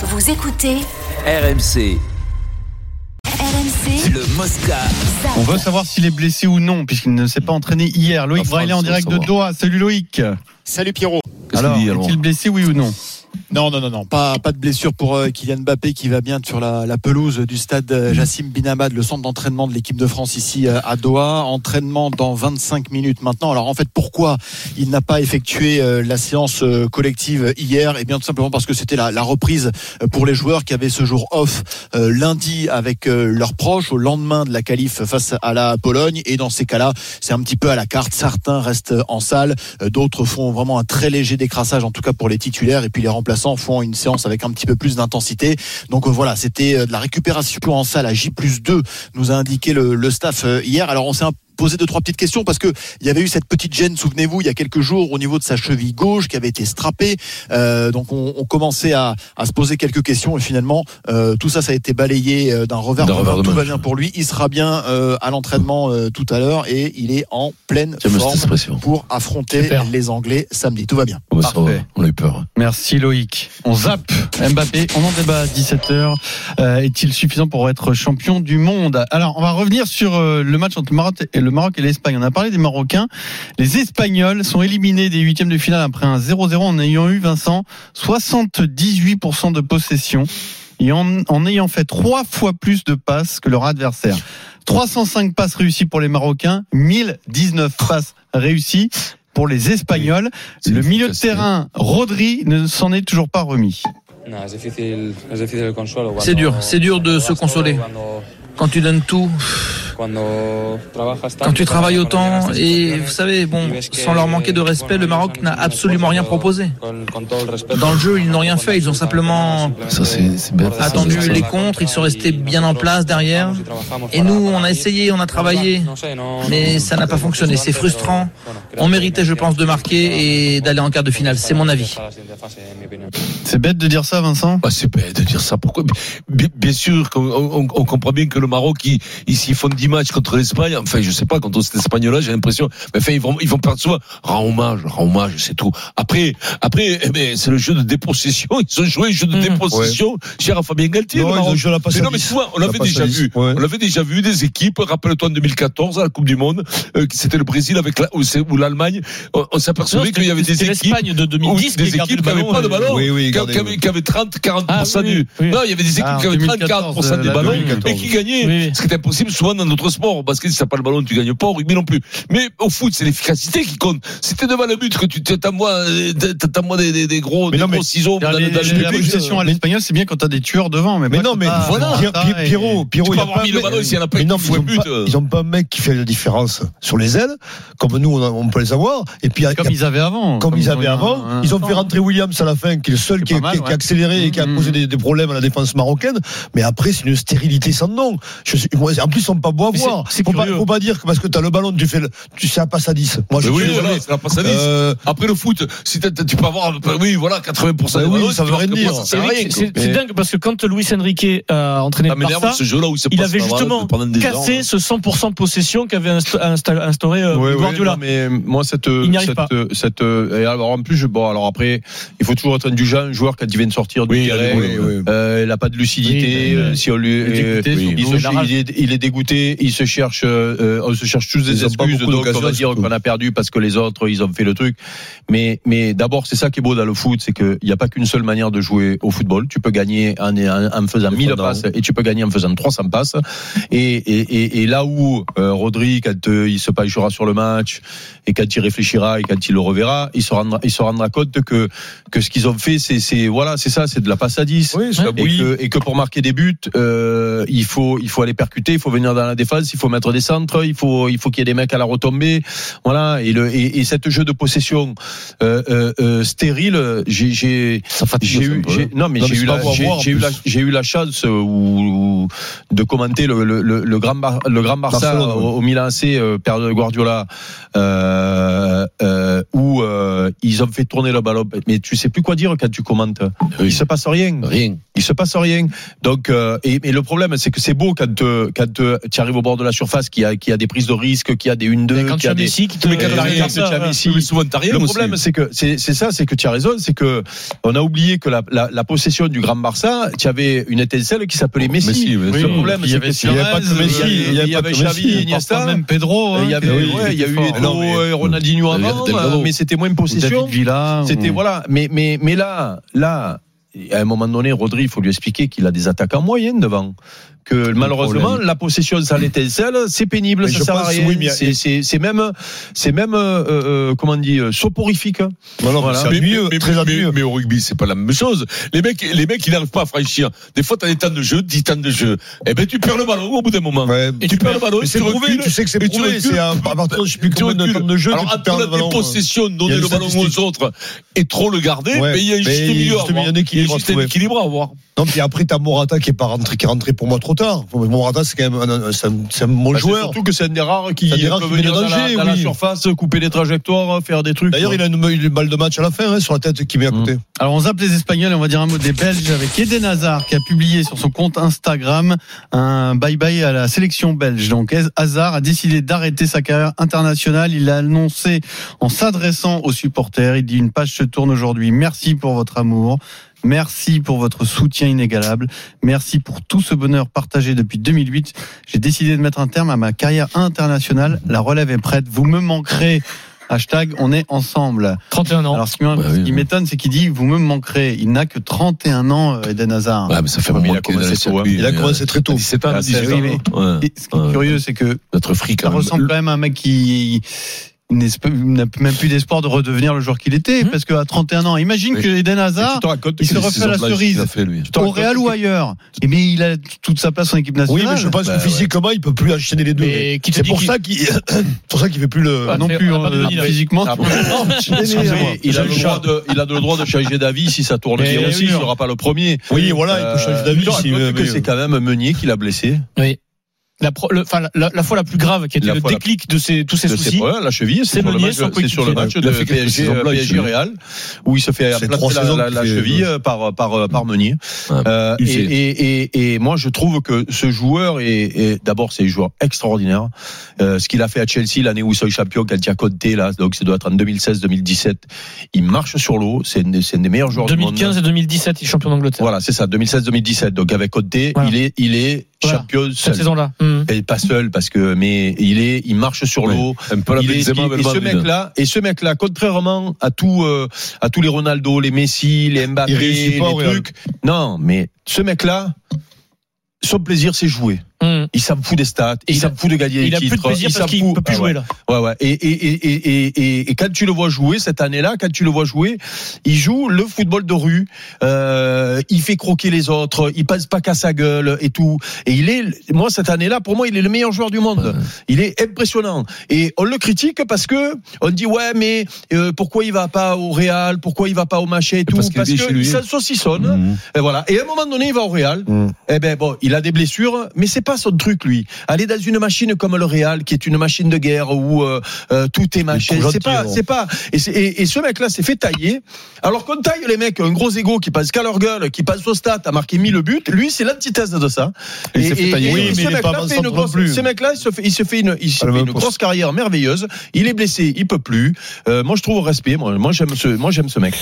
Vous écoutez RMC, RMC le Mosca. On veut savoir s'il est blessé ou non, puisqu'il ne s'est pas entraîné hier. Loïc La France Braille en direct de. Doha. Salut Loïc. Salut Pierrot. Alors est-il blessé, oui ou non? Non, non, non, non, pas, pas de blessure pour euh, Kylian Mbappé qui va bien sur la, la pelouse du stade euh, Jassim Bin Hamad, le centre d'entraînement de l'équipe de France ici euh, à Doha. Entraînement dans 25 minutes maintenant. Alors en fait, pourquoi il n'a pas effectué la séance collective hier? Eh bien tout simplement parce que c'était la, la reprise pour les joueurs qui avaient ce jour off lundi avec leurs proches au lendemain de la qualif face à la Pologne. Et dans ces cas-là, c'est un petit peu à la carte. Certains restent en salle, d'autres font vraiment un très léger décrassage, en tout cas pour les titulaires, et puis les remplaçants font une séance avec un petit peu plus d'intensité. Donc euh, voilà, c'était euh, de la récupération en salle à J plus 2, nous a indiqué le, le staff euh, hier. Alors on s'est un posé deux trois petites questions parce que il y avait eu cette petite gêne souvenez-vous il y a quelques jours au niveau de sa cheville gauche qui avait été strappée Euh, donc on, on commençait à, à se poser quelques questions et finalement euh, tout ça ça a été balayé euh, d'un revers de revers de tout va bien pour lui il sera bien euh, à l'entraînement euh, tout à l'heure et il est en pleine forme pour affronter Super. les Anglais samedi tout va bien Oh, bah, Parfait. on a eu peur. Merci Loïc. On zappe Mbappé. On en débat à 17h. Euh, Est-il suffisant pour être champion du monde? Alors, on va revenir sur euh, le match entre le Maroc et, le Maroc et l'Espagne. On a parlé des Marocains. Les Espagnols sont éliminés des huitièmes de finale après un 0-0 en ayant eu, Vincent, 78% de possession et en, en ayant fait trois fois plus de passes que leur adversaire. 305 passes réussies pour les Marocains, 1019 passes réussies pour les Espagnols. Le milieu de terrain, Rodri, ne s'en est toujours pas remis. C'est dur, c'est dur de se consoler. Quand tu donnes tout, quand tu travailles autant, et vous savez, bon, sans leur manquer de respect, le Maroc n'a absolument rien proposé. Dans le jeu, ils n'ont rien fait, ils ont simplement Ça, attendu les contres, ils sont restés bien en place derrière. Et nous, on a essayé, on a travaillé, mais ça n'a pas fonctionné. C'est frustrant. On méritait, je pense, de marquer et d'aller en quart de finale. C'est mon avis. C'est bête de dire ça, Vincent? Bah, c'est bête de dire ça. Pourquoi? Bien, bien sûr qu'on on, on comprend bien que le Maroc, ils, ils s'ils font 10 matchs contre l'Espagne. Enfin, je sais pas, contre cet Espagnol-là, j'ai l'impression. Mais enfin, ils vont, ils vont perdre soit. Rends hommage, rends hommage, c'est tout. Après, après, eh ben, c'est le jeu de dépossession. Ils ont joué le jeu de Mhm. dépossession. Cher à Fabien Galtier. Non, la Mais non, mais 10. on La l'avait déjà 10, vu. ouais. On avait déjà vu des équipes. Rappelle-toi en 2014 à la Coupe du Monde, euh, qui c'était le Brésil avec la, ou l'Allemagne. On, on s'apercevait qu'il y avait des équipes. de ou 2010 des équipes qui n'avaient pas de euh, ballon, Oui, oui, qui, gardez, qui avaient, qui avaient 30, 40% Ah, oui, du. Non, il y avait des équipes Ah, qui avaient 30, 2014, 40% des ballons 2014. et qui gagnaient. Ce qui est impossible souvent dans notre sport. Parce que si t'as pas le ballon, tu gagnes pas. Au rugby non plus. Mais au foot, c'est l'efficacité qui compte. Si t'es devant le but, que tu t'envoies, euh, des, des, des gros, Mais des non, gros mais- ciseaux dans, Les- le- dans les- le La possession à l'espagnol, c'est bien quand t'as des tueurs devant. Mais, non, mais voilà, Pierrot, Pierrot, il a pas mis un le ballon s'il y en a pas but. pas- euh. Ils ont pas un mec qui fait la différence sur les ailes, comme nous, on, peut les avoir. Et puis, Comme ils avaient avant. comme ils ont avaient avant, ils ont fait rentrer Williams à la fin, qui est le seul qui, a accéléré et qui a Mhm. posé des, des problèmes à la défense marocaine. Mais après, c'est une stérilité sans nom. En plus, ils sont pas beaux c'est- voir. c'est Faut pas, curieux. faut pas dire que parce que t'as le ballon, tu fais le, tu sais, à passe à 10. Moi, je oui, voilà, c'est la passe à 10. Euh, Après le foot, si t'as- tu peux avoir, oui, voilà, 80% Bah des oui, ballons, ça veut rien dire. C'est- dingue parce que quand Luis Enrique a entraîné Ça le Barça, ce jeu-là où il il avait la justement cassé heures. ce 100% de possession qu'avait insta- insta- instauré euh, Guardiola. mais moi cette Il n'y arrive cette, alors en plus je, bon alors après il faut toujours être indulgent un joueur quand il vient de sortir du Oui, il a terrain euh, il a pas de lucidité Oui, euh, si on lui Il est dégoûté, euh, il, surtout. se- il est, il est dégoûté il se cherche euh, on se cherche tous des Ils excuses donc on va d'occasions, dire qu'on a perdu parce que les autres ils ont fait le truc mais mais d'abord c'est ça qui est beau dans le foot c'est que il n'y a pas qu'une seule manière de jouer au football tu peux gagner en, en, en faisant 1000 Défendant. passes et tu peux gagner en faisant 300 passes et, et, et, et là où euh, Rodri, quand euh, il se penchera sur le match et quand il réfléchira et quand il le reverra, il se rendra, il se rendra compte que que ce qu'ils ont fait, c'est c'est voilà, c'est ça, c'est de la passe à 10. Oui, Et que, et que pour marquer des buts, euh, il faut il faut aller percuter, il faut venir dans la défense, il faut mettre des centres, il faut il faut qu'il y ait des mecs à la retombée, voilà. Et le et, et cette jeu de possession euh, euh, euh, stérile, j'ai j'ai eu j'ai- non mais j'ai eu la j'ai eu la j'ai eu la chance où- où- de commenter le le, le, le grand le grand Barça Barcelone, au, au Milan AC euh, Guardiola euh, euh, euh, où euh, ils ont fait tourner le ballon, mais tu sais plus quoi dire quand tu commentes. Il se passe rien. Rien. Il se passe rien. Donc, euh, et, et le problème, c'est que c'est beau quand, euh, quand tu arrives au bord de la surface, qu'il y a, qu'il y a des prises de risque, qu'il y a des 1-2, Mais quand qu'il tu y a as des. Messi qui te met quatre quand derrière, tu Mais le aussi. problème, c'est que c'est c'est ça, c'est que tu as raison, c'est que on a oublié que la, la, la possession du Grand Barça, tu avais une étincelle qui s'appelait Messi. Messi, bien le problème, il y c'est avait que Suarez, il y avait pas que Messi, il y avait, il y avait Xavi, Iniesta, même Pedro. hein, il y avait, il y a eu mais- Ronaldinho avant, Delgado. mais c'était moins une possession. David Villa. C'était ou- voilà, mais mais mais là, là, à un moment donné, Rodri, il faut lui expliquer qu'il a des attaquants moyens devant. Que malheureusement, la possession sans l'étincelle, c'est pénible, Mais ça sert à rien. oui, C'est même c'est même euh, euh, comment on dit euh, soporifique. Voilà, Voilà. c'est mais, ennuyeux, mais- très mais- ennuyeux. mais au rugby, c'est pas la même chose. Les mecs, les mecs, ils n'arrivent pas à franchir. Des fois, t'as des temps de jeu, 10 temps de jeu. Eh ben, tu perds le ballon au bout d'un moment. Ouais. Et tu perds le ballon, c'est prouvé, tu sais que c'est prouvé. C'est à partir de je sais plus combien de temps de jeu Alors, entre la Il y donner le ballon aux autres et trop le garder, Ouais. mais il y a juste un équilibre à équilibre avoir. Non, puis après, t'as Morata qui est pas rentré, qui est rentré pour moi trop tard. Morata, c'est quand même un, un- c'est un, c'est un bon Bah, joueur. Surtout que c'est un des rares qui des rares peut qui venir dans, la, danger, la surface, couper les trajectoires, faire des trucs. D'ailleurs, il a une, une balle de match à la fin, hein, sur la tête qui met à côté. Alors on zappe les Espagnols et on va dire un mot des Belges avec Eden Hazard qui a publié sur son compte Instagram un bye-bye à la sélection belge. Donc Hazard a décidé d'arrêter sa carrière internationale. Il l'a annoncé en s'adressant aux supporters. Il dit une page se tourne aujourd'hui. Merci pour votre amour. Merci pour votre soutien inégalable. Merci pour tout ce bonheur partagé depuis 2008. J'ai décidé de mettre un terme à ma carrière internationale. La relève est prête. Vous me manquerez. Hashtag on est ensemble. 31 ans. Alors ce qui Bah oui, oui. m'étonne, c'est qu'il dit vous me manquerez. Il n'a que 31 ans, euh, Eden Hazard. Ouais, mais ça fait un il moment a commencé tôt, hein. Il a commencé très tôt. 17 ans, Ah, c'est- 18 oui, mais- ans. Ouais. Et ce qui est Ouais. curieux, c'est que Notre fric, ça ressemble quand même à un mec qui n'a même plus d'espoir de redevenir le joueur qu'il était, Mhm. parce qu'à 31 ans, imagine Oui. que Eden Et Hazard, il se refait la cerise. fait, au Real ou ailleurs, et mais il a toute sa place en équipe Oui, nationale. mais je pense Bah, que physiquement, il peut plus enchaîner les deux. C'est pour ça qu'il, c'est pour ça qu'il fait plus le. Non plus euh, physiquement. Il a le droit de, il a le droit de changer d'avis si ça tourne bien oui, aussi. Il oui. sera pas le premier. Oui, voilà, il peut changer d'avis. Si- c'est quand même Meunier qui l'a blessé. La, pro- le- enfin, la, la fois la plus grave qui était La le la- déclic de ces, tous ces de ses- soucis. ouais, la cheville, C'est sur, le Meunier, match- sur le match de Il a PSG, PSG lui. Real, où il se fait trois la, saisons la- cheville euh, par, par, par Meunier. Ouais. Euh, et, et, et, et moi, je trouve que ce joueur est, est- d'abord, c'est un joueur extraordinaire. Euh, ce qu'il a fait à Chelsea l'année où ils sont champions, quand il y a Conte là, donc ça doit être en 2016-2017. Il marche sur l'eau. C'est un, des- c'est un des meilleurs joueurs du monde. 2015 et 2017, il est champion d'Angleterre. Voilà, c'est ça, 2016-2017. Donc avec Conte, Voilà. il est, il est Voilà. champion Cette seul. saison-là. Mhm. Et pas seul parce que, mais il est, il marche sur Oui. l'eau. Il- et ce Benzema. mec-là, et ce mec-là, contrairement à tout, euh, à tous les Ronaldo, les Messi, les Mbappé, les trucs. Non, mais ce mec-là, son plaisir, c'est jouer. Mhm. Il s'en fout des stats, il il s'en fout de gagner Il des a plus titres. de plaisir il parce s'en qu'il peut plus Ah jouer là. Ouais, ouais. Et, et, et, et, et, et quand tu le vois jouer cette année-là, quand tu le vois jouer, il joue le football de rue. Euh, il fait croquer les autres. Il passe pas qu'à sa gueule et tout. Et il est, moi cette année-là, pour moi, il est le meilleur joueur du monde. Il est impressionnant. Et on le critique parce que on dit ouais, mais euh, pourquoi il va pas au Real? Pourquoi il va pas au machin et tout? Parce qu'il que lui. ça saucissonne. Mhm. Et voilà. Et à un moment donné, il va au Real. Eh ben bon, il a des blessures, mais c'est pas son truc lui. Aller dans une machine comme le Real, qui est une machine de guerre où euh, euh, tout est machin, c'est pas, gentil, c'est pas. Et, et, et ce mec-là s'est fait tailler. Alors qu'on taille les mecs, un gros ego qui passe qu'à leur gueule, qui passe au stade, a marqué 1000 buts. Lui, c'est l'antithèse de ça. Il s'est fait tailler. Oui, mais ce mec-là fait une grosse-. Ce mec-là, il se fait, il se fait une, il se la fait une grosse carrière merveilleuse. Il est blessé, il peut plus. Euh, moi, je trouve au respect. Moi, moi j'aime ce, moi j'aime ce mec.